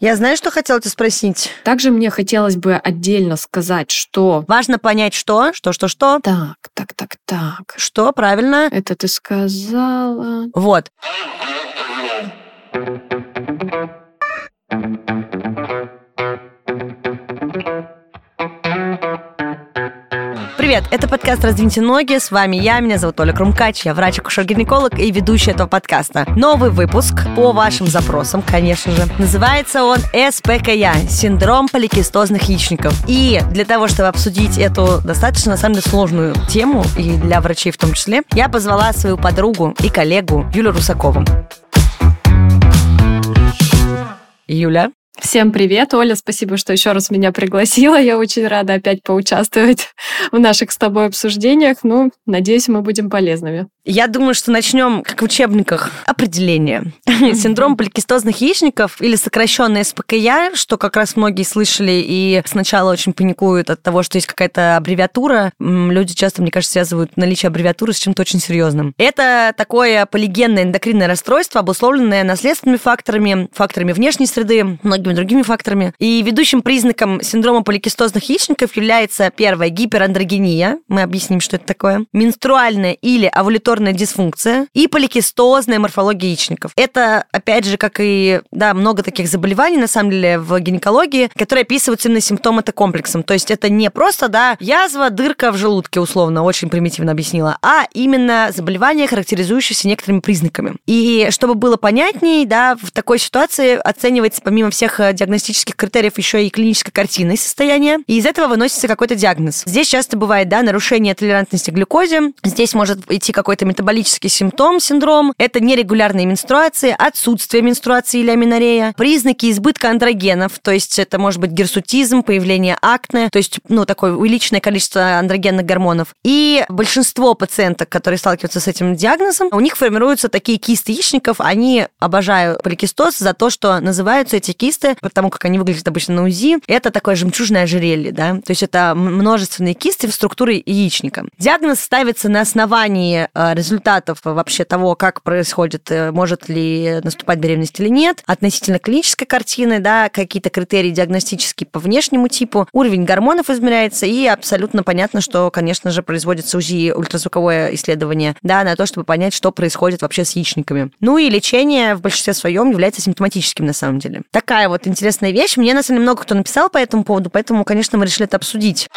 Я знаю, что хотела тебя спросить. Также мне хотелось бы отдельно сказать, что... Важно понять, что, что, что, что. Так, так, так, так. Что, правильно? Это ты сказала. Вот. Привет, это подкаст «Раздвиньте ноги». С вами я, меня зовут Оля Крумкач, я врач-акушер-гинеколог и ведущая этого подкаста. Новый выпуск по вашим запросам, конечно же. Называется он СПКЯ – синдром поликистозных яичников. И для того, чтобы обсудить эту достаточно, на самом деле, сложную тему, и для врачей в том числе, я позвала свою подругу и коллегу Юлю Русакову. Юля, Всем привет, Оля, спасибо, что еще раз меня пригласила. Я очень рада опять поучаствовать в наших с тобой обсуждениях. Ну, надеюсь, мы будем полезными. Я думаю, что начнем, как в учебниках, определение. Синдром поликистозных яичников или сокращенный СПКЯ, что как раз многие слышали и сначала очень паникуют от того, что есть какая-то аббревиатура. Люди часто, мне кажется, связывают наличие аббревиатуры с чем-то очень серьезным. Это такое полигенное эндокринное расстройство, обусловленное наследственными факторами, факторами внешней среды, многими другими факторами. И ведущим признаком синдрома поликистозных яичников является первое гиперандрогения. Мы объясним, что это такое. Менструальная или овуляторная дисфункция и поликистозная морфология яичников. Это, опять же, как и да, много таких заболеваний, на самом деле, в гинекологии, которые описываются именно симптомом-то комплексом. То есть это не просто, да, язва, дырка в желудке, условно, очень примитивно объяснила, а именно заболевание, характеризующееся некоторыми признаками. И чтобы было понятнее, да, в такой ситуации оценивается помимо всех э, диагностических критериев еще и клиническая картина состояния, и из этого выносится какой-то диагноз. Здесь часто бывает, да, нарушение толерантности к глюкозе, здесь может идти какой-то метаболический симптом, синдром. Это нерегулярные менструации, отсутствие менструации или аминорея, признаки избытка андрогенов, то есть это может быть герсутизм, появление акне, то есть, ну, такое увеличенное количество андрогенных гормонов. И большинство пациенток, которые сталкиваются с этим диагнозом, у них формируются такие кисты яичников, они, обожаю поликистоз за то, что называются эти кисты, потому как они выглядят обычно на УЗИ, это такое жемчужное ожерелье, да, то есть это множественные кисты в структуре яичника. Диагноз ставится на основании э, результатов вообще того, как происходит, э, может ли наступать беременность или нет, относительно клинической картины, да, какие-то критерии диагностические по внешнему типу, уровень гормонов измеряется, и абсолютно понятно, что, конечно же, производится УЗИ, ультразвуковое исследование, да, на то, чтобы понять, что происходит вообще с яичниками. Ну и лечение в большинстве своем является симптоматическим на самом деле. Такая вот интересная вещь. Мне, на самом деле, много кто написал по этому поводу, поэтому, конечно, мы решили это обсудить.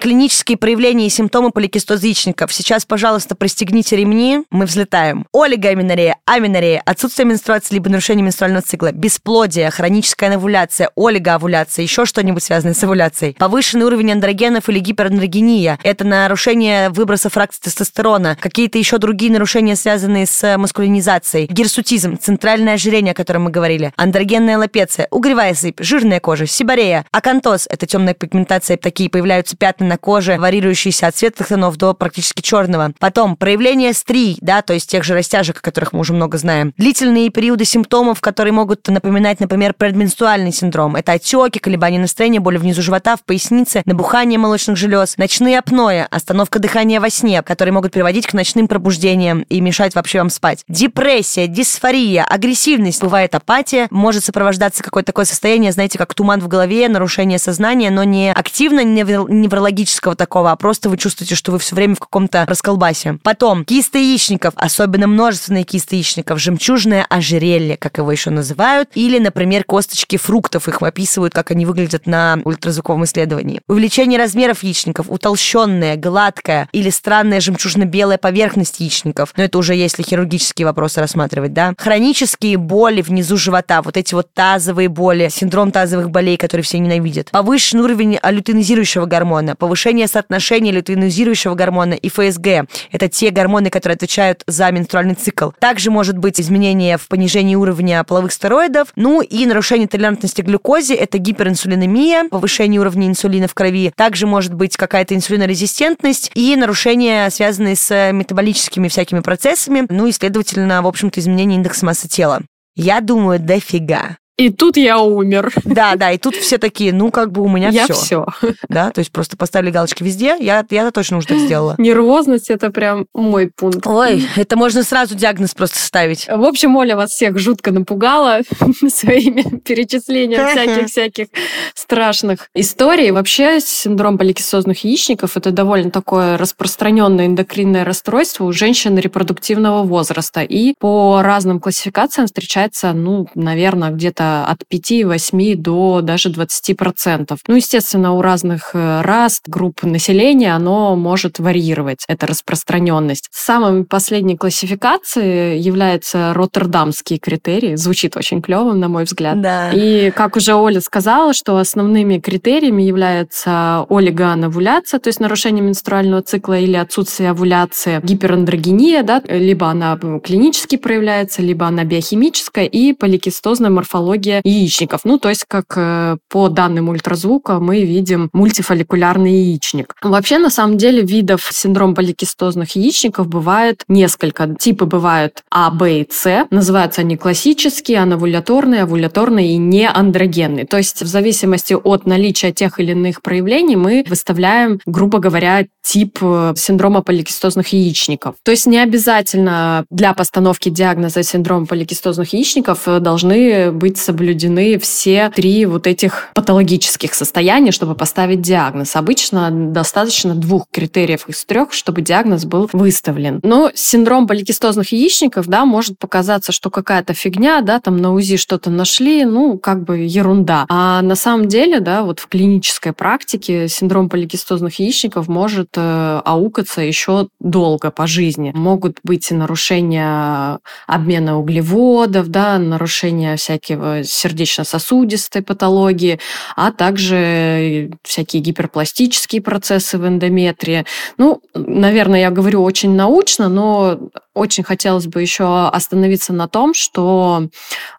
Клинические проявления и симптомы поликистоза яичников. Сейчас, пожалуйста, пристегните ремни, мы взлетаем. Олигоаминорея, аминорея, отсутствие менструации либо нарушение менструального цикла, бесплодие, хроническая овуляция, олигоовуляция, еще что-нибудь связанное с овуляцией, повышенный уровень андрогенов или гиперандрогения, это нарушение выброса фракции тестостерона, какие-то еще другие нарушения, связанные с маскулинизацией, гирсутизм, центральное ожирение, о котором мы говорили, андрогенная лапеция, угревая сыпь, жирная кожа, сибарея, акантоз, это темная пигментация, такие появляются пятна на коже, варьирующиеся от светлых тонов до практически черного. Потом проявление стрий, да, то есть тех же растяжек, о которых мы уже много знаем. Длительные периоды симптомов, которые могут напоминать, например, предменструальный синдром. Это отеки, колебания настроения, боли внизу живота, в пояснице, набухание молочных желез, ночные апноэ, остановка дыхания во сне, которые могут приводить к ночным пробуждениям и мешать вообще вам спать. Депрессия, дисфория, агрессивность, бывает апатия, может сопровождаться какое-то такое состояние, знаете, как туман в голове, нарушение сознания, но не активно неврологическое патологического такого, а просто вы чувствуете, что вы все время в каком-то расколбасе. Потом кисты яичников, особенно множественные кисты яичников, жемчужное ожерелье, как его еще называют, или, например, косточки фруктов, их описывают, как они выглядят на ультразвуковом исследовании. Увеличение размеров яичников, утолщенная, гладкая или странная жемчужно-белая поверхность яичников. Но это уже если хирургические вопросы рассматривать, да. Хронические боли внизу живота, вот эти вот тазовые боли, синдром тазовых болей, которые все ненавидят. Повышенный уровень лютинизирующего гормона, повышение соотношения лютеинизирующего гормона и ФСГ. Это те гормоны, которые отвечают за менструальный цикл. Также может быть изменение в понижении уровня половых стероидов. Ну и нарушение толерантности к глюкозе – это гиперинсулинемия, повышение уровня инсулина в крови. Также может быть какая-то инсулинорезистентность и нарушения, связанные с метаболическими всякими процессами. Ну и, следовательно, в общем-то, изменение индекса массы тела. Я думаю, дофига. И тут я умер. Да, да, и тут все такие, ну, как бы у меня я все. все. Да, то есть просто поставили галочки везде, я, я точно уже так сделала. Нервозность – это прям мой пункт. Ой, это можно сразу диагноз просто ставить. В общем, Оля вас всех жутко напугала своими перечислением всяких-всяких страшных историй. Вообще, синдром поликистозных яичников – это довольно такое распространенное эндокринное расстройство у женщин репродуктивного возраста. И по разным классификациям встречается, ну, наверное, где-то от 5-8 до даже 20%. Ну, естественно, у разных э, раст, групп населения оно может варьировать, эта распространенность. Самой последней классификацией является роттердамский критерий. Звучит очень клево, на мой взгляд. Да. И, как уже Оля сказала, что основными критериями являются олигоановуляция, то есть нарушение менструального цикла или отсутствие овуляции, гиперандрогения, да, либо она клинически проявляется, либо она биохимическая, и поликистозная морфология яичников. Ну, то есть, как э, по данным ультразвука мы видим мультифолликулярный яичник. Вообще, на самом деле, видов синдром поликистозных яичников бывает несколько. Типы бывают А, Б и С. Называются они классические, анавуляторные, овуляторные и неандрогенные. То есть, в зависимости от наличия тех или иных проявлений мы выставляем, грубо говоря, тип э, синдрома поликистозных яичников. То есть не обязательно для постановки диагноза синдрома поликистозных яичников э, должны быть соблюдены все три вот этих патологических состояния, чтобы поставить диагноз. Обычно достаточно двух критериев из трех, чтобы диагноз был выставлен. Но синдром поликистозных яичников, да, может показаться, что какая-то фигня, да, там на УЗИ что-то нашли, ну, как бы ерунда. А на самом деле, да, вот в клинической практике синдром поликистозных яичников может э, аукаться еще долго по жизни. Могут быть и нарушения обмена углеводов, да, нарушения всякого сердечно-сосудистой патологии, а также всякие гиперпластические процессы в эндометрии. Ну, наверное, я говорю очень научно, но очень хотелось бы еще остановиться на том, что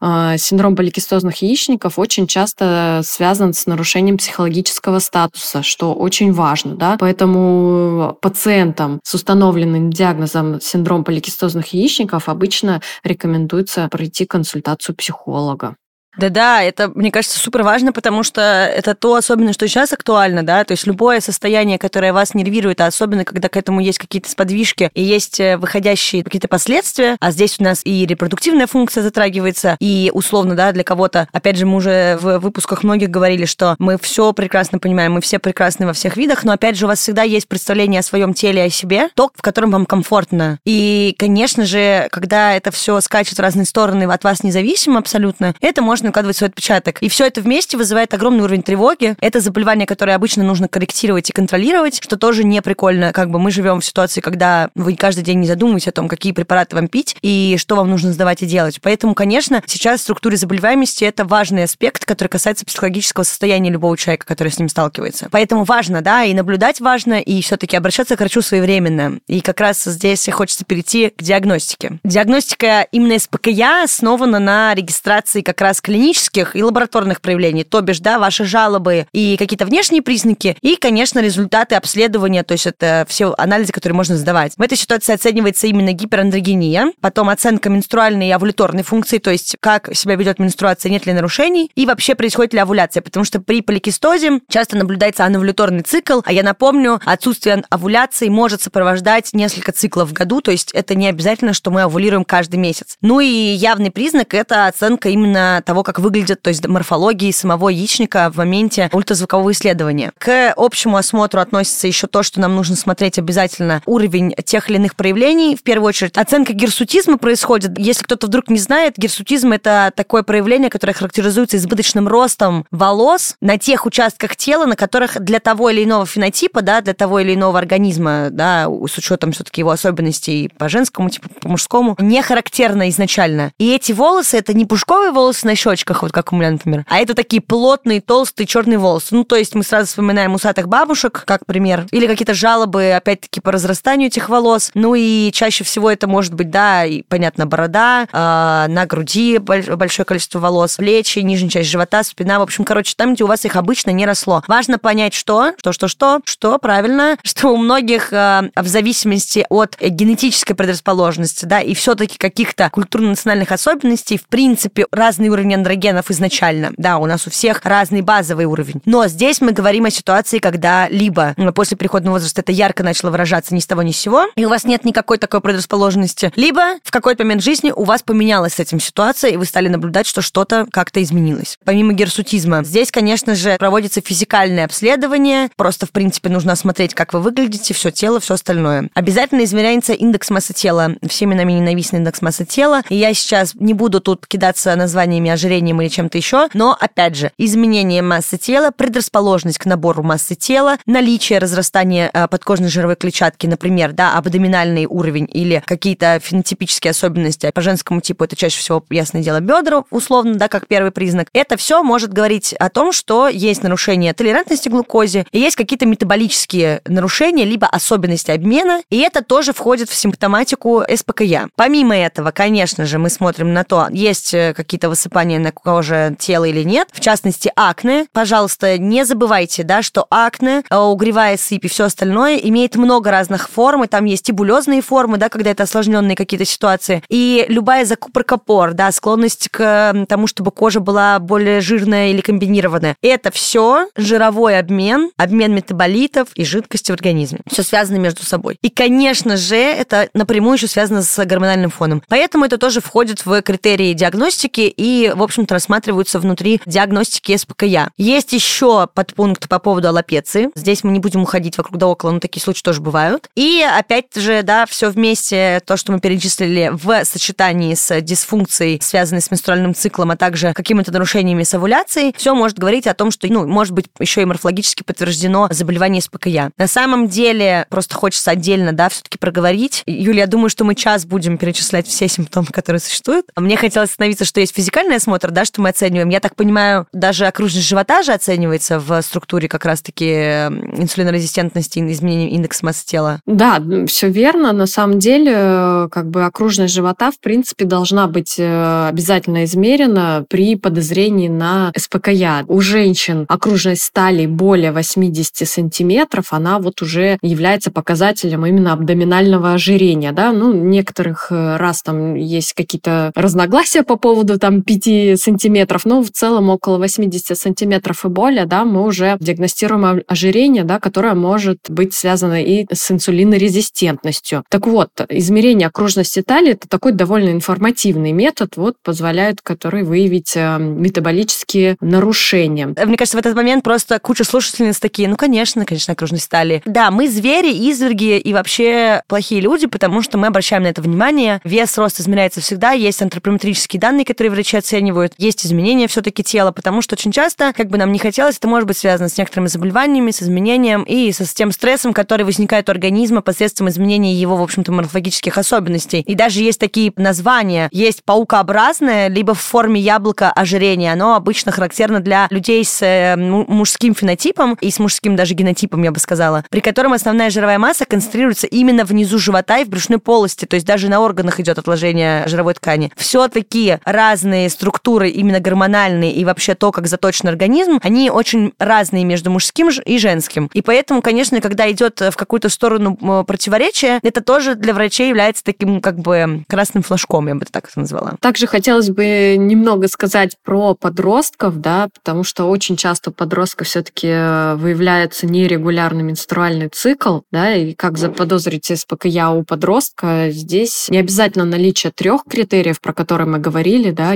э, синдром поликистозных яичников очень часто связан с нарушением психологического статуса, что очень важно. Да? Поэтому пациентам с установленным диагнозом синдром поликистозных яичников обычно рекомендуется пройти консультацию психолога. Да-да, это, мне кажется, супер важно, потому что это то, особенно, что сейчас актуально, да, то есть любое состояние, которое вас нервирует, а особенно, когда к этому есть какие-то сподвижки и есть э, выходящие какие-то последствия, а здесь у нас и репродуктивная функция затрагивается, и условно, да, для кого-то, опять же, мы уже в выпусках многих говорили, что мы все прекрасно понимаем, мы все прекрасны во всех видах, но, опять же, у вас всегда есть представление о своем теле, о себе, то, в котором вам комфортно. И, конечно же, когда это все скачет в разные стороны, от вас независимо абсолютно, это может накладывать свой отпечаток. И все это вместе вызывает огромный уровень тревоги. Это заболевание, которое обычно нужно корректировать и контролировать, что тоже не прикольно. Как бы мы живем в ситуации, когда вы каждый день не задумываетесь о том, какие препараты вам пить и что вам нужно сдавать и делать. Поэтому, конечно, сейчас в структуре заболеваемости это важный аспект, который касается психологического состояния любого человека, который с ним сталкивается. Поэтому важно, да, и наблюдать важно, и все-таки обращаться к врачу своевременно. И как раз здесь хочется перейти к диагностике. Диагностика именно СПКЯ основана на регистрации как раз клинических и лабораторных проявлений, то бишь, да, ваши жалобы и какие-то внешние признаки, и, конечно, результаты обследования, то есть это все анализы, которые можно сдавать. В этой ситуации оценивается именно гиперандрогения, потом оценка менструальной и овуляторной функции, то есть как себя ведет менструация, нет ли нарушений, и вообще происходит ли овуляция, потому что при поликистозе часто наблюдается анавуляторный цикл, а я напомню, отсутствие овуляции может сопровождать несколько циклов в году, то есть это не обязательно, что мы овулируем каждый месяц. Ну и явный признак – это оценка именно того, как выглядит, то есть морфологии самого яичника в моменте ультразвукового исследования. К общему осмотру относится еще то, что нам нужно смотреть обязательно уровень тех или иных проявлений. В первую очередь, оценка гирсутизма происходит. Если кто-то вдруг не знает, гирсутизм – это такое проявление, которое характеризуется избыточным ростом волос на тех участках тела, на которых для того или иного фенотипа, да, для того или иного организма, да, с учетом все-таки его особенностей по женскому, типа по мужскому, не характерно изначально. И эти волосы – это не пушковые волосы на щечках, вот как у меня, например, а это такие плотные, толстые черные волосы. Ну, то есть мы сразу вспоминаем усатых бабушек, как пример, или какие-то жалобы, опять-таки, по разрастанию этих волос. Ну и чаще всего это может быть, да, и, понятно, борода, э, на груди большое количество волос, плечи, нижняя часть живота, спина. В общем, короче, там, где у вас их обычно не росло. Важно понять, что, что, что, что, что, правильно, что у многих э, в зависимости от генетической предрасположенности, да, и все-таки каких-то культурно-национальных особенностей, в принципе, разный уровень андрогенов изначально. Да, у нас у всех разный базовый уровень. Но здесь мы говорим о ситуации, когда либо после переходного возраста это ярко начало выражаться ни с того ни с сего, и у вас нет никакой такой предрасположенности, либо в какой-то момент жизни у вас поменялась с этим ситуация, и вы стали наблюдать, что что-то как-то изменилось. Помимо герсутизма, здесь, конечно же, проводится физикальное обследование, просто, в принципе, нужно осмотреть, как вы выглядите, все тело, все остальное. Обязательно измеряется индекс массы тела, всеми нами ненавистный индекс массы тела, и я сейчас не буду тут кидаться названиями ожирением или чем-то еще, но, опять же, изменение массы тела, предрасположенность к набору массы тела, наличие разрастания э, подкожной жировой клетчатки, например, да, абдоминальный уровень или какие-то фенотипические особенности. По женскому типу это чаще всего, ясное дело, бедра, условно, да, как первый признак. Это все может говорить о том, что есть нарушение толерантности к глюкозе, и есть какие-то метаболические нарушения, либо особенности обмена, и это тоже входит в симптоматику СПКЯ. Помимо этого, конечно же, мы смотрим на то, есть э, какие-то высыпания на коже тела или нет, в частности, акне. Пожалуйста, не забывайте, да, что акне, э, угревая сыпь и все остальное имеет много разных форм, и там есть и булезные формы, да, когда это осложненные какие-то ситуации, и любая закупорка пор, да, склонность к тому, чтобы кожа была более жирная или комбинированная. Это все жировой обмен, обмен метаболитов и жидкости в организме. Все связано между собой. И, конечно же, это напрямую еще связано с гормональным фоном. Поэтому это тоже входит в критерии диагностики и, в общем-то, рассматриваются внутри диагностики СПКЯ. Есть еще подпункт по поводу аллопеции. Здесь мы не будем уходить вокруг да около, но такие случаи тоже бывают. И, опять же, да, все вместе, то, что мы перечислили в сочетании с дисфункцией, связанной с менструальным циклом, а также какими-то нарушениями с овуляцией, все может говорить о том, что, ну, может быть, еще и морфологически подтверждено заболевание СПКЯ. На самом деле, просто хочется отдельно, да, все-таки проговорить. Юлия, я думаю, что мы час будем перечислять все симптомы, которые существуют. Мне хотелось остановиться, что есть физикальный осмотр, да, что мы оцениваем. Я так понимаю, даже окружность живота же оценивается в структуре как раз-таки инсулинорезистентности и изменения индекса массы тела. Да, все верно. На самом деле, как бы окружность живота, в принципе, должна быть э, обязательно измерена при подозрении на СПКЯ. У женщин окружность стали более 80 сантиметров, она вот уже является показателем именно абдоминального ожирения. Да? Ну, некоторых э, раз там есть какие-то разногласия по поводу там 5 сантиметров, но в целом около 80 сантиметров и более, да, мы уже диагностируем ожирение, да, которое может быть связано и с инсулинорезистентностью. Так вот, измерение окружности талии – это такой довольно информативный метод, вот, позволяет, который выявить э, метаболические нарушения. Мне кажется, в этот момент просто куча слушательниц такие, ну, конечно, конечно, окружность талии. Да, мы звери, изверги и вообще плохие люди, потому что мы обращаем на это внимание. Вес, рост измеряется всегда, есть антропометрические данные, которые врачи оценивают, есть изменения все-таки тела, потому что очень часто, как бы нам не хотелось, это может быть связано с некоторыми заболеваниями, с изменением и со, с тем стрессом, который возникает у организма посредством изменения его, в общем-то, морфологических особенностей. И даже есть такие названия. Есть паукообразное, либо в форме яблока ожирение. Оно обычно характерно для людей с э, мужским фенотипом и с мужским даже генотипом, я бы сказала, при котором основная жировая масса концентрируется именно внизу живота и в брюшной полости, то есть даже на органах идет отложение жировой ткани. Все-таки разные структуры, именно гормональные и вообще то, как заточен организм, они очень разные между мужским и женским. И поэтому, конечно, когда идет в какую-то сторону противоречия, это тоже для врачей является таким как бы красным флажком, я бы так это назвала. Также хотелось бы немного сказать про подростков, да, потому что очень часто подростков все-таки э, выявляется нерегулярный менструальный цикл, да, и как заподозрить СПКЯ у подростка, здесь не обязательно наличие трех критериев, про которые мы говорили, да,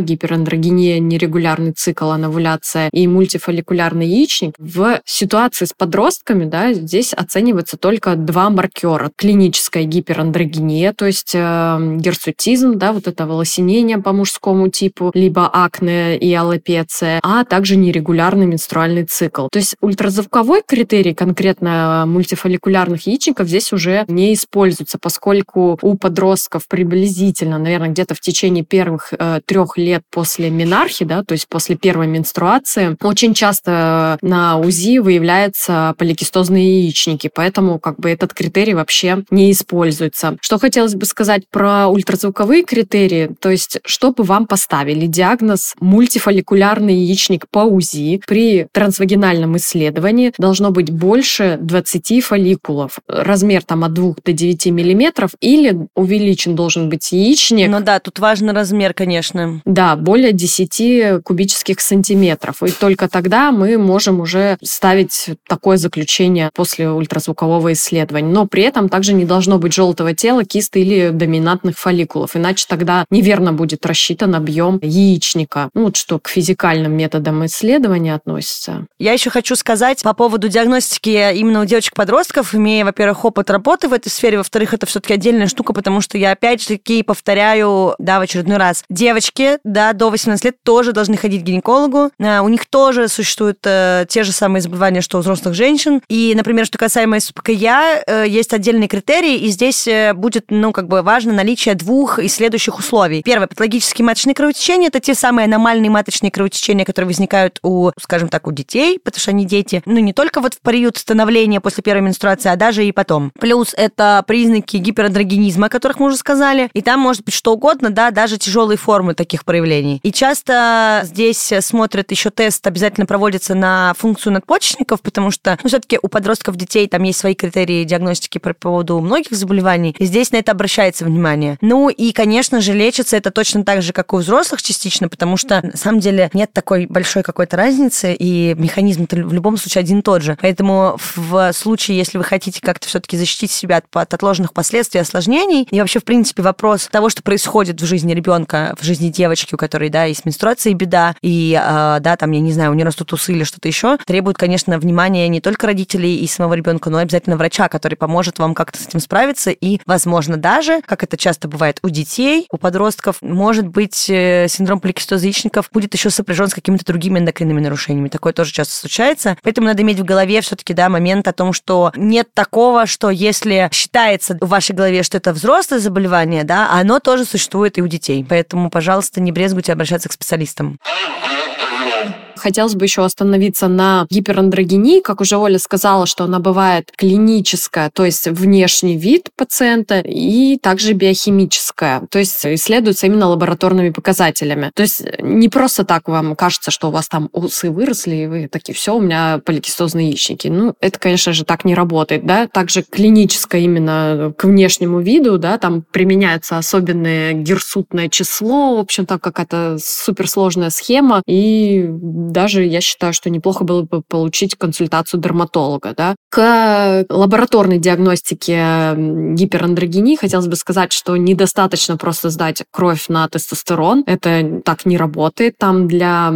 гиперандрогения, нерегулярный цикл, анавуляция и мультифолликулярный яичник. В ситуации с подростками, да, здесь оценивается только два маркера. Клиническая гиперандрогения, то есть э, герсутизм, да, вот это волосинение по мужскому типу, либо акне и аллопеция, а также нерегулярный менструальный цикл. То есть ультразвуковой критерий конкретно мультифолликулярных яичников здесь уже не используется, поскольку у подростков приблизительно, наверное, где-то в течение первых э, трех лет после менархи, да, то есть после первой менструации, очень часто на УЗИ выявляются поликистозные яичники, поэтому как бы этот критерий вообще не используется. Что хотелось бы сказать про ультразвуковые критерии, то есть чтобы вам поставили диагноз мультифолликулярный яичник по УЗИ при трансвагинальном исследовании должно быть больше 20 фолликулов. Размер там от 2 до 9 миллиметров или увеличен должен быть яичник. Ну да, тут важен размер, конечно. Да, более 10 кубических сантиметров. И только тогда мы можем уже ставить такое заключение после ультразвукового исследования. Но при этом также не должно быть желтого тела, кисты или доминантных фолликулов, иначе тогда неверно будет рассчитан объем яичника. Ну, вот что к физикальным методам исследования относится. Я еще хочу сказать по поводу диагностики именно у девочек-подростков, имея, во-первых, опыт работы в этой сфере, во-вторых, это все-таки отдельная штука, потому что я опять же таки повторяю, да, в очередной раз, девочки, да, до 18 лет тоже должны ходить к гинекологу, а, у них тоже существуют э, те же самые заболевания, что у взрослых женщин, и, например, что касаемо СПКЯ, э, есть отдельные критерии, и здесь э, будет, ну, как бы важно наличие двух и следующих условий. Первое, патологические маточные кровотечения, это те самые аномальные маточные кровотечения, которые возникают у, скажем так, у детей, потому что они дети, ну, не только вот в период становления после первой менструации, а даже и потом. Плюс это признаки гиперандрогенизма, о которых мы уже сказали, и там может быть что угодно, да, даже тяжелые формы таких проявлений. И часто здесь смотрят еще тест, обязательно проводится на функцию надпочечников, потому что, ну, все-таки у подростков детей там есть свои критерии диагностики по поводу многих заболеваний, и здесь на это обращается внимание. Ну и, конечно же, лечится это точно так же, как и у взрослых частично, потому что, на самом деле, нет такой большой какой-то разницы, и механизм-то в любом случае один и тот же. Поэтому в случае, если вы хотите как-то все-таки защитить себя от отложенных последствий, осложнений, и вообще, в принципе, вопрос того, что происходит в жизни ребенка, в жизни девочки, у которой, да, есть менструация и беда, и, э, да, там, я не знаю, у нее растут усы или что-то еще, требует, конечно, внимания не только родителей и самого ребенка, но и обязательно врача, который поможет вам как-то с этим справиться, и, возможно, даже, как это часто бывает у детей, у подростков, может быть, э, синдром поликистоза яичников будет еще сопряжен с какими-то другими эндокринными нарушениями. Такое тоже часто случается. Поэтому надо иметь в голове все-таки, да, момент о том, что нет такого, что если считается в вашей голове, что это взрослое заболевание, да, оно тоже существует и у детей. Поэтому, пожалуйста, не брезгуйте обращаться к специалистам. Хотелось бы еще остановиться на гиперандрогении. Как уже Оля сказала, что она бывает клиническая, то есть внешний вид пациента, и также биохимическая, то есть исследуется именно лабораторными показателями. То есть не просто так вам кажется, что у вас там усы выросли, и вы такие, все, у меня поликистозные яичники. Ну, это, конечно же, так не работает, да. Также клиническое именно к внешнему виду, да, там применяется особенное герсутное число, в общем, там какая-то суперсложная схема, и даже я считаю, что неплохо было бы получить консультацию дерматолога. Да. К лабораторной диагностике гиперандрогении хотелось бы сказать, что недостаточно просто сдать кровь на тестостерон. Это так не работает. Там для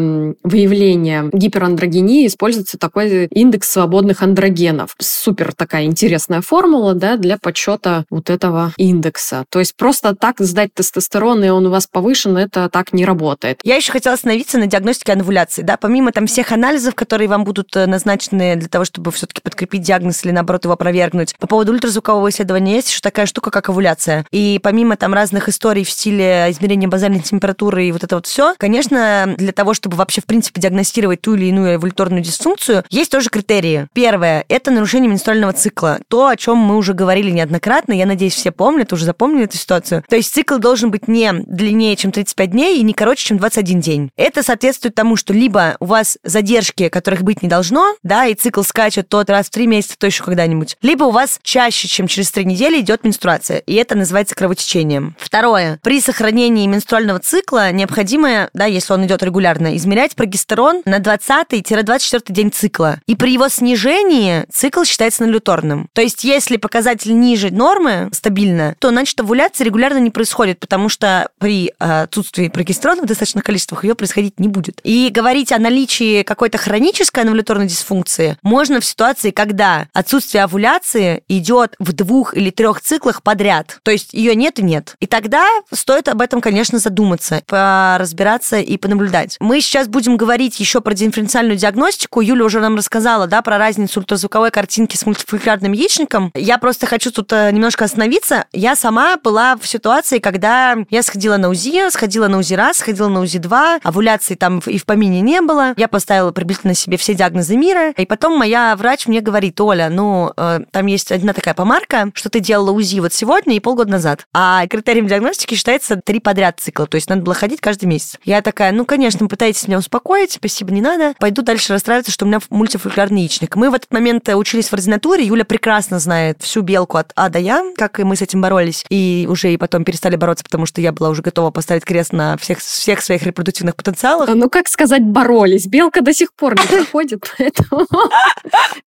выявления гиперандрогении используется такой индекс свободных андрогенов. Супер такая интересная формула да, для подсчета вот этого индекса. То есть просто так сдать тестостерон, и он у вас повышен, это так не работает. Я еще хотела остановиться на диагностике анвуляции. Да, помимо там всех анализов, которые вам будут э, назначены для того, чтобы все-таки подкрепить диагноз или, наоборот, его опровергнуть, по поводу ультразвукового исследования есть еще такая штука, как овуляция. И помимо там разных историй в стиле измерения базальной температуры и вот это вот все, конечно, для того, чтобы вообще, в принципе, диагностировать ту или иную эволюторную дисфункцию, есть тоже критерии. Первое – это нарушение менструального цикла. То, о чем мы уже говорили неоднократно, я надеюсь, все помнят, уже запомнили эту ситуацию. То есть цикл должен быть не длиннее, чем 35 дней и не короче, чем 21 день. Это соответствует тому, что либо у вас задержки, которых быть не должно, да, и цикл скачет тот раз в три месяца, то еще когда-нибудь, либо у вас чаще, чем через три недели идет менструация, и это называется кровотечением. Второе. При сохранении менструального цикла необходимо, да, если он идет регулярно, измерять прогестерон на 20-24 день цикла. И при его снижении цикл считается налюторным. То есть, если показатель ниже нормы, стабильно, то значит овуляция регулярно не происходит, потому что при э, отсутствии прогестерона в достаточных количествах ее происходить не будет. И говорить о наличии какой-то хронической аннуляторной дисфункции можно в ситуации, когда отсутствие овуляции идет в двух или трех циклах подряд. То есть ее нет и нет. И тогда стоит об этом, конечно, задуматься, поразбираться и понаблюдать. Мы сейчас будем говорить еще про дифференциальную диагностику. Юля уже нам рассказала, да, про разницу ультразвуковой картинки с мультифолликулярным яичником. Я просто хочу тут э, немножко остановиться. Я сама была в ситуации, когда я сходила на УЗИ, сходила на УЗИ раз, сходила на УЗИ два, овуляции там и в помине не было. Я поставила приблизительно себе все диагнозы мира. И потом моя врач мне говорит, Оля, ну, э, там есть одна такая помарка, что ты делала УЗИ вот сегодня и полгода назад. А критерием диагностики считается три подряд цикла. То есть надо было ходить каждый месяц. Я такая, ну, конечно, пытаетесь меня успокоить, спасибо, не надо. Пойду дальше расстраиваться, что у меня мультифолликулярный яичник. Мы в этот момент учились в ординатуре. Юля прекрасно знает всю белку от А до Я, как и мы с этим боролись. И уже и потом перестали бороться, потому что я была уже готова поставить крест на всех, всех своих репродуктивных потенциалах. Ну, как сказать, боролись. Белка до сих пор не проходит, поэтому...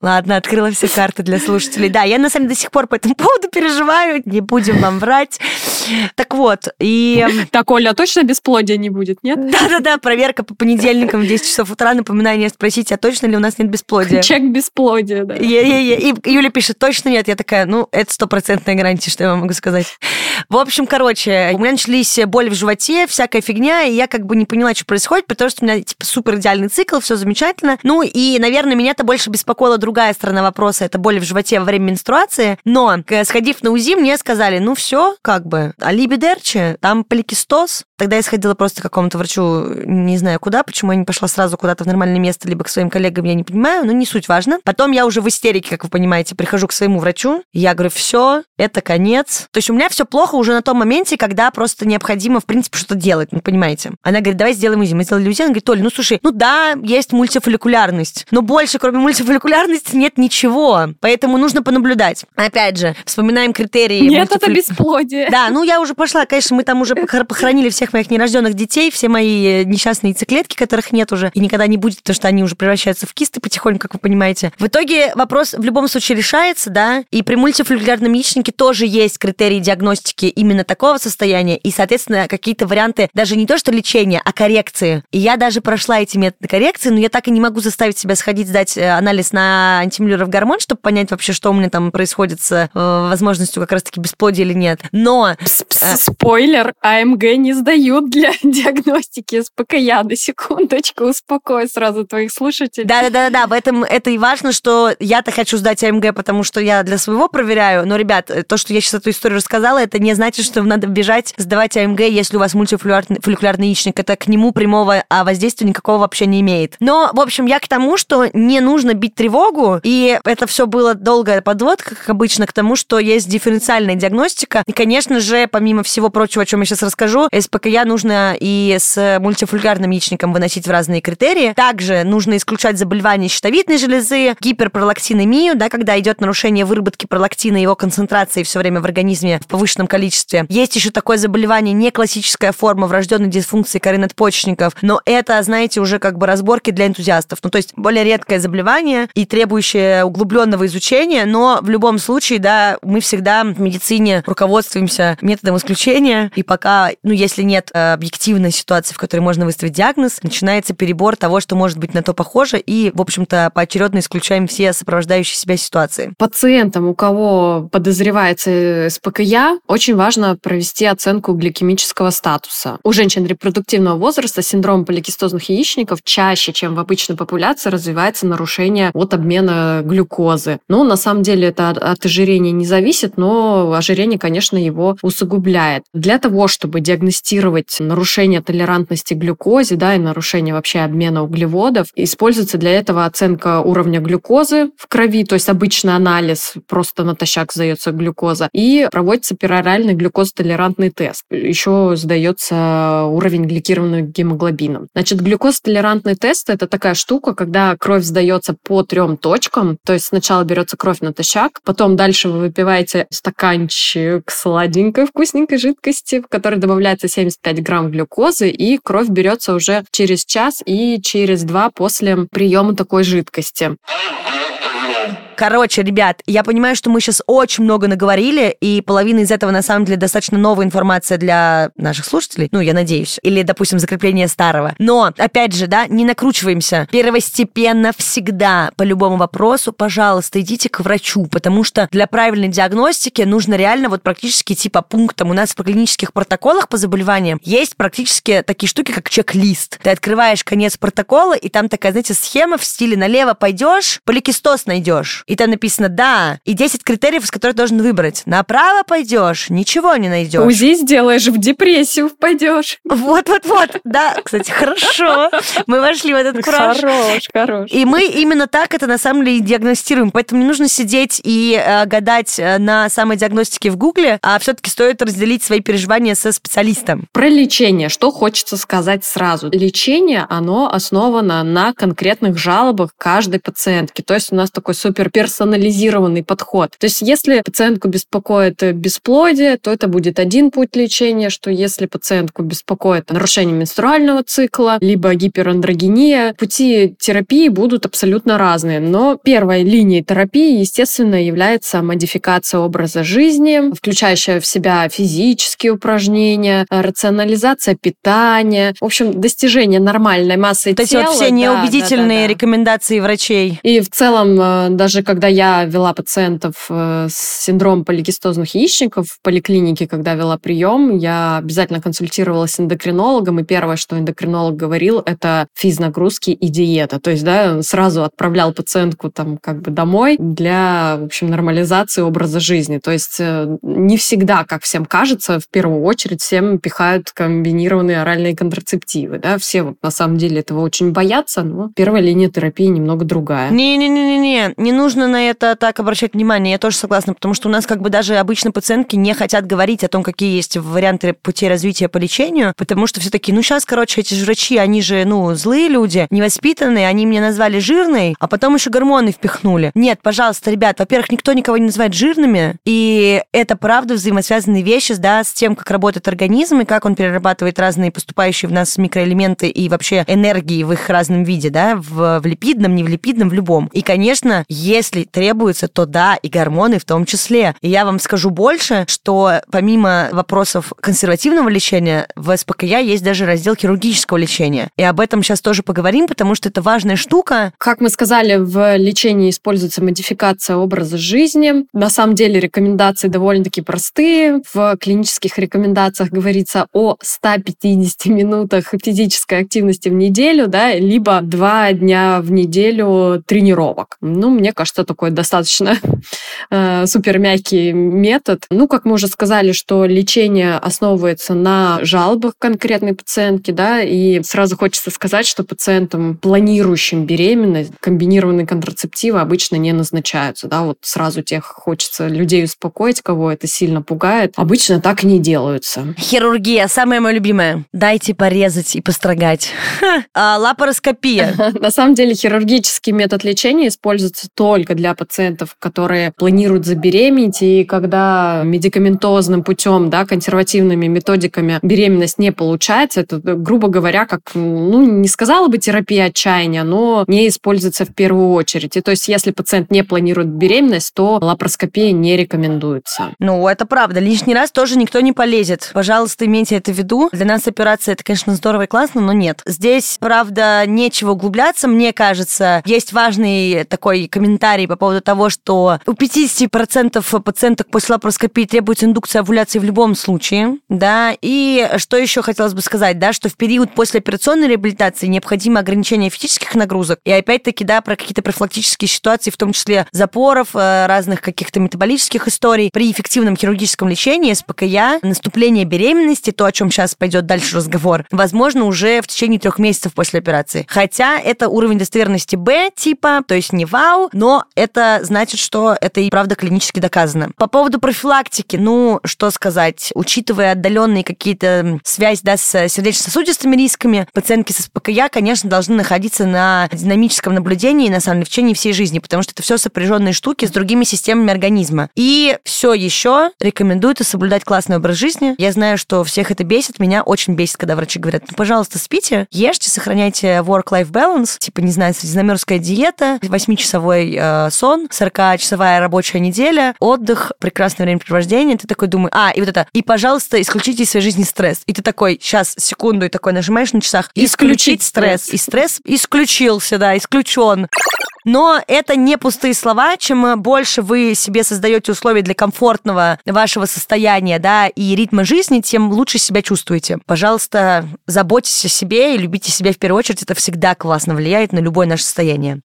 Ладно, открыла все карты для слушателей. Да, я на самом деле до сих пор по этому поводу переживаю, не будем вам врать. Так вот, и... Так, Оля, точно бесплодия не будет, нет? Да-да-да, проверка по понедельникам в 10 часов утра, напоминание спросить, а точно ли у нас нет бесплодия? Чек бесплодия, да. И Юля пишет, точно нет. Я такая, ну, это стопроцентная гарантия, что я вам могу сказать. В общем, короче, у меня начались боли в животе, всякая фигня, и я как бы не поняла, что происходит, потому что у меня, типа, супер идеальный цикл, все замечательно. Ну, и, наверное, меня-то больше беспокоила другая сторона вопроса, это боли в животе во время менструации. Но, сходив на УЗИ, мне сказали, ну, все, как бы, алибидерче, там поликистоз. Тогда я сходила просто к какому-то врачу, не знаю куда, почему я не пошла сразу куда-то в нормальное место, либо к своим коллегам, я не понимаю, но не суть важно. Потом я уже в истерике, как вы понимаете, прихожу к своему врачу, я говорю, все, это конец. То есть у меня все плохо уже на том моменте, когда просто необходимо, в принципе, что-то делать, ну, понимаете. Она говорит, давай сделаем УЗИ. Мы сделали УЗИ, она говорит, Оля, ну, слушай, ну да, есть мультифолликулярность, но больше, кроме мультифолликулярности, нет ничего. Поэтому нужно понаблюдать. Опять же, вспоминаем критерии. Нет, мультифоли... это бесплодие. Да, ну я уже пошла, конечно, мы там уже похоронили всех моих нерожденных детей, все мои несчастные яйцеклетки, которых нет уже и никогда не будет, потому что они уже превращаются в кисты потихоньку, как вы понимаете. В итоге вопрос в любом случае решается, да, и при мультифолликулярном яичнике тоже есть критерии диагностики именно такого состояния, и, соответственно, какие-то варианты даже не то что лечения, а коррекции. И я даже прошла эти методы коррекции, но я так и не могу заставить себя сходить сдать э, анализ на антимюллеров гормон, чтобы понять вообще, что у меня там происходит с э, возможностью как раз-таки бесплодия или нет. Но... Э, спойлер, АМГ не сдают для диагностики СПКЯ. На секундочку, успокой сразу твоих слушателей. Да-да-да, в этом это и важно, что я-то хочу сдать АМГ, потому что я для своего проверяю. Но, ребят, то, что я сейчас эту историю рассказала, это не значит, что надо бежать сдавать АМГ, если у вас мультифолликулярный яичник. Это к нему прямого а воздействия никакого вообще не имеет. Но, в общем, я к тому, что не нужно бить тревогу, и это все было долгая подводка, как обычно, к тому, что есть дифференциальная диагностика. И, конечно же, помимо всего прочего, о чем я сейчас расскажу, СПКЯ нужно и с мультифолликулярным яичником выносить в разные критерии. Также нужно исключать заболевания щитовидной железы, гиперпролактинемию, да, когда идет нарушение выработки пролактина и его концентрации все время в организме в повышенном количестве. Есть еще такое заболевание, не классическая форма врожденной дисфункции коры надпочечников, но это, знаете, уже как бы разборки для энтузиастов. Ну, то есть более редкое заболевание и требующее углубленного изучения, но в любом случае, да, мы всегда в медицине руководствуемся методом исключения, и пока, ну, если нет э, объективной ситуации, в которой можно выставить диагноз, начинается перебор того, что может быть на то похоже, и, в общем-то, поочередно исключаем все сопровождающие себя ситуации. Пациентам, у кого подозревается СПКЯ, очень важно провести оценку гликемического статуса. У женщин репродуктивного возраста синдром поликистозных яичников чаще, чем в обычной популяции, развивается нарушение от обмена глюкозы. Ну, на самом деле это от ожирения не зависит, но ожирение, конечно, его усугубляет. Для того, чтобы диагностировать нарушение толерантности к глюкозе, да, и нарушение вообще обмена углеводов, используется для этого оценка уровня глюкозы в крови, то есть обычный анализ, просто натощак сдается глюкоза, и проводится пероральный глюкозотолерантный тест. Еще сдается уровень гликированного гемоглобина. Значит, глюкозотолерантный тест – это такая штука, когда кровь сдается по трем точкам, то есть сначала берется кровь натощак, потом дальше вы выпиваете стаканчик сладенькой вкусненькой жидкости, в которой добавляется 75 грамм глюкозы, и кровь берется уже через час и через два после приема такой жидкости. Короче, ребят, я понимаю, что мы сейчас очень много наговорили, и половина из этого, на самом деле, достаточно новая информация для наших слушателей, ну, я надеюсь, или, допустим, закрепление старого. Но, опять же, да, не накручиваемся. Первостепенно всегда по любому вопросу, пожалуйста, идите к врачу, потому что для правильной диагностики нужно реально вот практически идти по пунктам. У нас в клинических протоколах по заболеваниям есть практически такие штуки, как чек-лист. Ты открываешь конец протокола, и там такая, знаете, схема в стиле налево пойдешь, поликистоз найдешь и там написано «да», и 10 критериев, из которых должен выбрать. Направо пойдешь, ничего не найдешь. УЗИ сделаешь, в депрессию впадешь. Вот-вот-вот. Да, кстати, хорошо. Мы вошли в этот кураж. Хорош, хорош. И мы именно так это на самом деле диагностируем. Поэтому не нужно сидеть и э, гадать э, на самодиагностике в Гугле, а все-таки стоит разделить свои переживания со специалистом. Про лечение. Что хочется сказать сразу? Лечение, оно основано на конкретных жалобах каждой пациентки. То есть у нас такой супер персонализированный подход. То есть если пациентку беспокоит бесплодие, то это будет один путь лечения, что если пациентку беспокоит нарушение менструального цикла, либо гиперандрогения, пути терапии будут абсолютно разные. Но первой линией терапии, естественно, является модификация образа жизни, включающая в себя физические упражнения, рационализация питания, в общем, достижение нормальной массы эти тела. вот все неубедительные да, да, да. рекомендации врачей. И в целом, э, даже когда я вела пациентов э, с синдромом поликистозных яичников в поликлинике, когда вела прием, я обязательно консультировалась с эндокринологом, и первое, что эндокринолог говорил, это физнагрузки и диета. То есть, да, сразу отправлял пациентку там как бы домой для, в общем, нормализации образа жизни. То есть э, не всегда, как всем кажется, в первую очередь всем пихают комбинированные оральные контрацептивы. Да? Все вот на самом деле этого очень боятся, но первая линия терапии немного другая. Не-не-не-не, не нужно на это так обращать внимание, я тоже согласна, потому что у нас как бы даже обычно пациентки не хотят говорить о том, какие есть варианты путей развития по лечению, потому что все таки ну сейчас, короче, эти же врачи, они же, ну, злые люди, невоспитанные, они меня назвали жирной, а потом еще гормоны впихнули. Нет, пожалуйста, ребят, во-первых, никто никого не называет жирными, и это правда взаимосвязанные вещи, да, с тем, как работает организм и как он перерабатывает разные поступающие в нас микроэлементы и вообще энергии в их разном виде, да, в, в липидном, не в липидном, в любом. И, конечно, если требуется, то да, и гормоны в том числе. И я вам скажу больше, что помимо вопросов консервативного лечения, в СПКЯ есть даже раздел хирургического лечения. И об этом сейчас тоже поговорим, потому что это важная штука. Как мы сказали, в лечении используется модификация образа жизни. На самом деле рекомендации довольно-таки простые. В клинических рекомендациях говорится о 150 минутах физической активности в неделю, да, либо два дня в неделю тренировок. Ну, мне кажется, такой достаточно э, супер мягкий метод. Ну, как мы уже сказали, что лечение основывается на жалобах конкретной пациентки, да, и сразу хочется сказать, что пациентам, планирующим беременность, комбинированные контрацептивы обычно не назначаются, да, вот сразу тех хочется людей успокоить, кого это сильно пугает, обычно так не делаются. Хирургия, самая моя любимая. Дайте порезать и построгать. А, лапароскопия. На самом деле хирургический метод лечения используется только для пациентов, которые планируют забеременеть, и когда медикаментозным путем, да, консервативными методиками беременность не получается, это, грубо говоря, как, ну, не сказала бы терапия отчаяния, но не используется в первую очередь. И то есть, если пациент не планирует беременность, то лапароскопия не рекомендуется. Ну, это правда. Лишний раз тоже никто не полезет. Пожалуйста, имейте это в виду. Для нас операция это, конечно, здорово и классно, но нет. Здесь, правда, нечего углубляться, мне кажется. Есть важный такой комментарий по поводу того, что у 50% пациенток после лапароскопии требуется индукция овуляции в любом случае, да, и что еще хотелось бы сказать, да, что в период после операционной реабилитации необходимо ограничение физических нагрузок, и опять-таки, да, про какие-то профилактические ситуации, в том числе запоров, э, разных каких-то метаболических историй. При эффективном хирургическом лечении СПКЯ, наступление беременности, то, о чем сейчас пойдет дальше разговор, возможно уже в течение трех месяцев после операции. Хотя это уровень достоверности Б типа, то есть не вау, но это значит, что это и правда клинически доказано. По поводу профилактики, ну, что сказать, учитывая отдаленные какие-то связь, да, с сердечно-сосудистыми рисками, пациентки с СПКЯ, конечно, должны находиться на динамическом наблюдении, на самом деле, в течение всей жизни, потому что это все сопряженные штуки с другими системами организма. И все еще рекомендуется соблюдать классный образ жизни. Я знаю, что всех это бесит, меня очень бесит, когда врачи говорят, ну, пожалуйста, спите, ешьте, сохраняйте work-life balance, типа, не знаю, средиземноморская диета, 8-часовой э, сон, 40-часовая рабочая неделя, отдых, прекрасное времяпрепровождение. Ты такой думаешь, а, и вот это, и, пожалуйста, исключите из своей жизни стресс. И ты такой, сейчас, секунду, и такой нажимаешь на часах, исключить стресс. И стресс исключился, да, исключен. Но это не пустые слова. Чем больше вы себе создаете условия для комфортного вашего состояния, да, и ритма жизни, тем лучше себя чувствуете. Пожалуйста, заботьтесь о себе и любите себя в первую очередь. Это всегда классно влияет на любое наше состояние.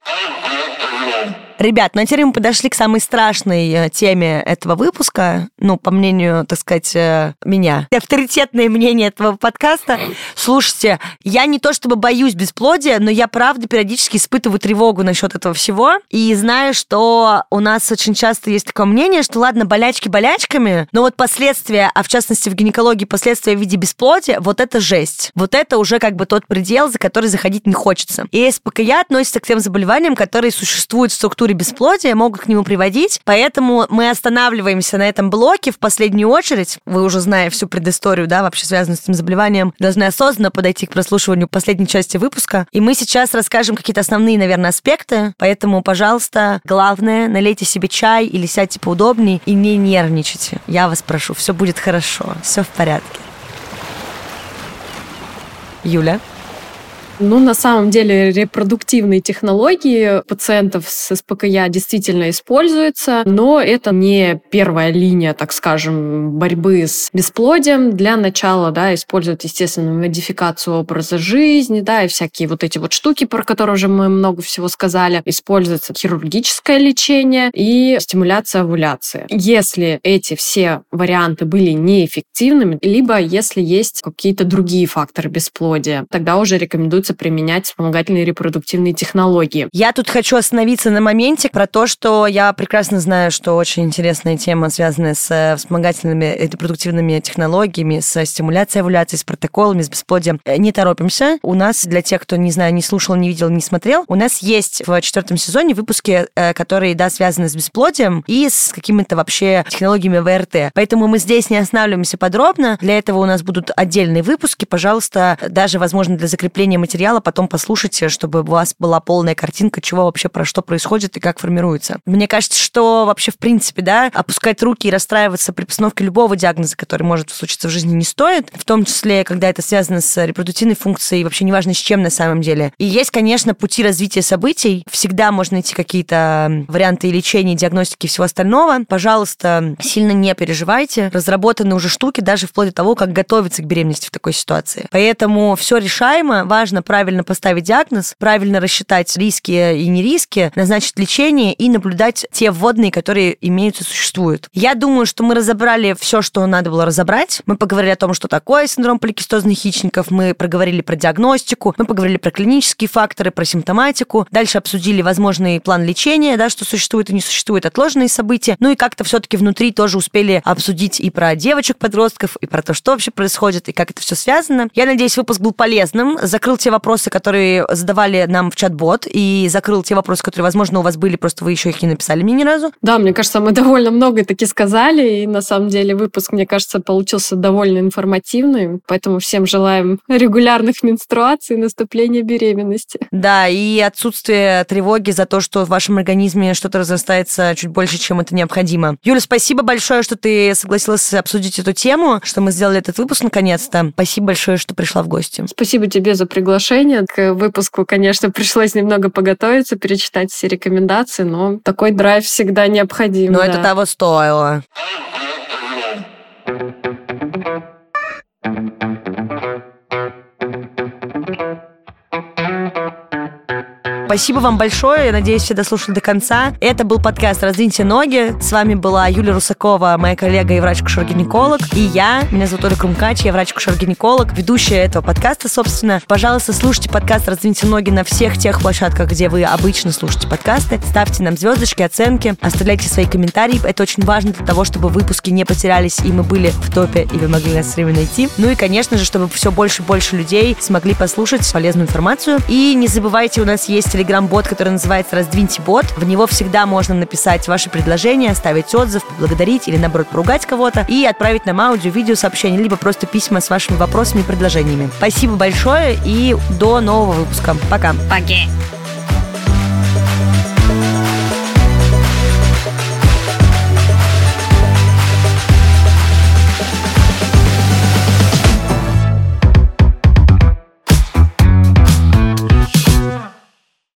Ребят, ну а теперь мы подошли к самой страшной э, теме этого выпуска. Ну, по мнению, так сказать, э, меня. Авторитетное мнение этого подкаста. Слушайте, я не то чтобы боюсь бесплодия, но я правда периодически испытываю тревогу насчет этого всего. И знаю, что у нас очень часто есть такое мнение, что ладно, болячки болячками, но вот последствия, а в частности в гинекологии последствия в виде бесплодия, вот это жесть. Вот это уже как бы тот предел, за который заходить не хочется. И СПКЯ относится к тем заболеваниям, которые существуют в структуре бесплодия, могут к нему приводить. Поэтому мы останавливаемся на этом блоке в последнюю очередь. Вы уже зная всю предысторию, да, вообще связанную с этим заболеванием, должны осознанно подойти к прослушиванию последней части выпуска. И мы сейчас расскажем какие-то основные, наверное, аспекты. Поэтому, пожалуйста, главное, налейте себе чай или сядьте поудобнее и не нервничайте. Я вас прошу, все будет хорошо, все в порядке. Юля? Ну, на самом деле, репродуктивные технологии пациентов с СПКЯ действительно используются, но это не первая линия, так скажем, борьбы с бесплодием. Для начала, да, используют, естественно, модификацию образа жизни, да, и всякие вот эти вот штуки, про которые уже мы много всего сказали. Используется хирургическое лечение и стимуляция овуляции. Если эти все варианты были неэффективными, либо если есть какие-то другие факторы бесплодия, тогда уже рекомендуется рекомендуется применять вспомогательные репродуктивные технологии. Я тут хочу остановиться на моменте про то, что я прекрасно знаю, что очень интересная тема, связанная с э, вспомогательными репродуктивными технологиями, с стимуляцией овуляции, с протоколами, с бесплодием. Э, не торопимся. У нас, для тех, кто, не знаю, не слушал, не видел, не смотрел, у нас есть в четвертом сезоне выпуски, э, которые, да, связаны с бесплодием и с какими-то вообще технологиями ВРТ. Поэтому мы здесь не останавливаемся подробно. Для этого у нас будут отдельные выпуски. Пожалуйста, даже, возможно, для закрепления материала материала потом послушайте, чтобы у вас была полная картинка, чего вообще про что происходит и как формируется. Мне кажется, что вообще в принципе, да, опускать руки и расстраиваться при постановке любого диагноза, который может случиться в жизни, не стоит, в том числе, когда это связано с репродуктивной функцией, вообще неважно с чем на самом деле. И есть, конечно, пути развития событий. Всегда можно найти какие-то варианты лечения, диагностики и всего остального. Пожалуйста, сильно не переживайте. Разработаны уже штуки даже вплоть до того, как готовиться к беременности в такой ситуации. Поэтому все решаемо. Важно правильно поставить диагноз, правильно рассчитать риски и не риски, назначить лечение и наблюдать те вводные, которые имеются, существуют. Я думаю, что мы разобрали все, что надо было разобрать. Мы поговорили о том, что такое синдром поликистозных яичников, мы проговорили про диагностику, мы поговорили про клинические факторы, про симптоматику, дальше обсудили возможный план лечения, да, что существует и не существует, отложенные события, ну и как-то все-таки внутри тоже успели обсудить и про девочек-подростков, и про то, что вообще происходит, и как это все связано. Я надеюсь, выпуск был полезным, закрыл те вопросы, которые задавали нам в чат-бот, и закрыл те вопросы, которые, возможно, у вас были, просто вы еще их не написали мне ни разу. Да, мне кажется, мы довольно много таки сказали, и на самом деле выпуск, мне кажется, получился довольно информативный, поэтому всем желаем регулярных менструаций и наступления беременности. Да, и отсутствие тревоги за то, что в вашем организме что-то разрастается чуть больше, чем это необходимо. Юля, спасибо большое, что ты согласилась обсудить эту тему, что мы сделали этот выпуск наконец-то. Спасибо большое, что пришла в гости. Спасибо тебе за приглашение приглашение. К выпуску, конечно, пришлось немного поготовиться, перечитать все рекомендации, но такой драйв всегда необходим. Но да. это того стоило. Спасибо вам большое. Я надеюсь, все дослушали до конца. Это был подкаст «Раздвиньте ноги». С вами была Юлия Русакова, моя коллега и врач-кушер-гинеколог. И я, меня зовут Оля Крумкач, я врач-кушер-гинеколог, ведущая этого подкаста, собственно. Пожалуйста, слушайте подкаст «Раздвиньте ноги» на всех тех площадках, где вы обычно слушаете подкасты. Ставьте нам звездочки, оценки, оставляйте свои комментарии. Это очень важно для того, чтобы выпуски не потерялись, и мы были в топе, и вы могли нас время найти. Ну и, конечно же, чтобы все больше и больше людей смогли послушать полезную информацию. И не забывайте, у нас есть телеграм-бот, который называется «Раздвиньте бот». В него всегда можно написать ваши предложения, оставить отзыв, поблагодарить или, наоборот, поругать кого-то и отправить нам аудио, видео сообщение, либо просто письма с вашими вопросами и предложениями. Спасибо большое и до нового выпуска. Пока. Пока.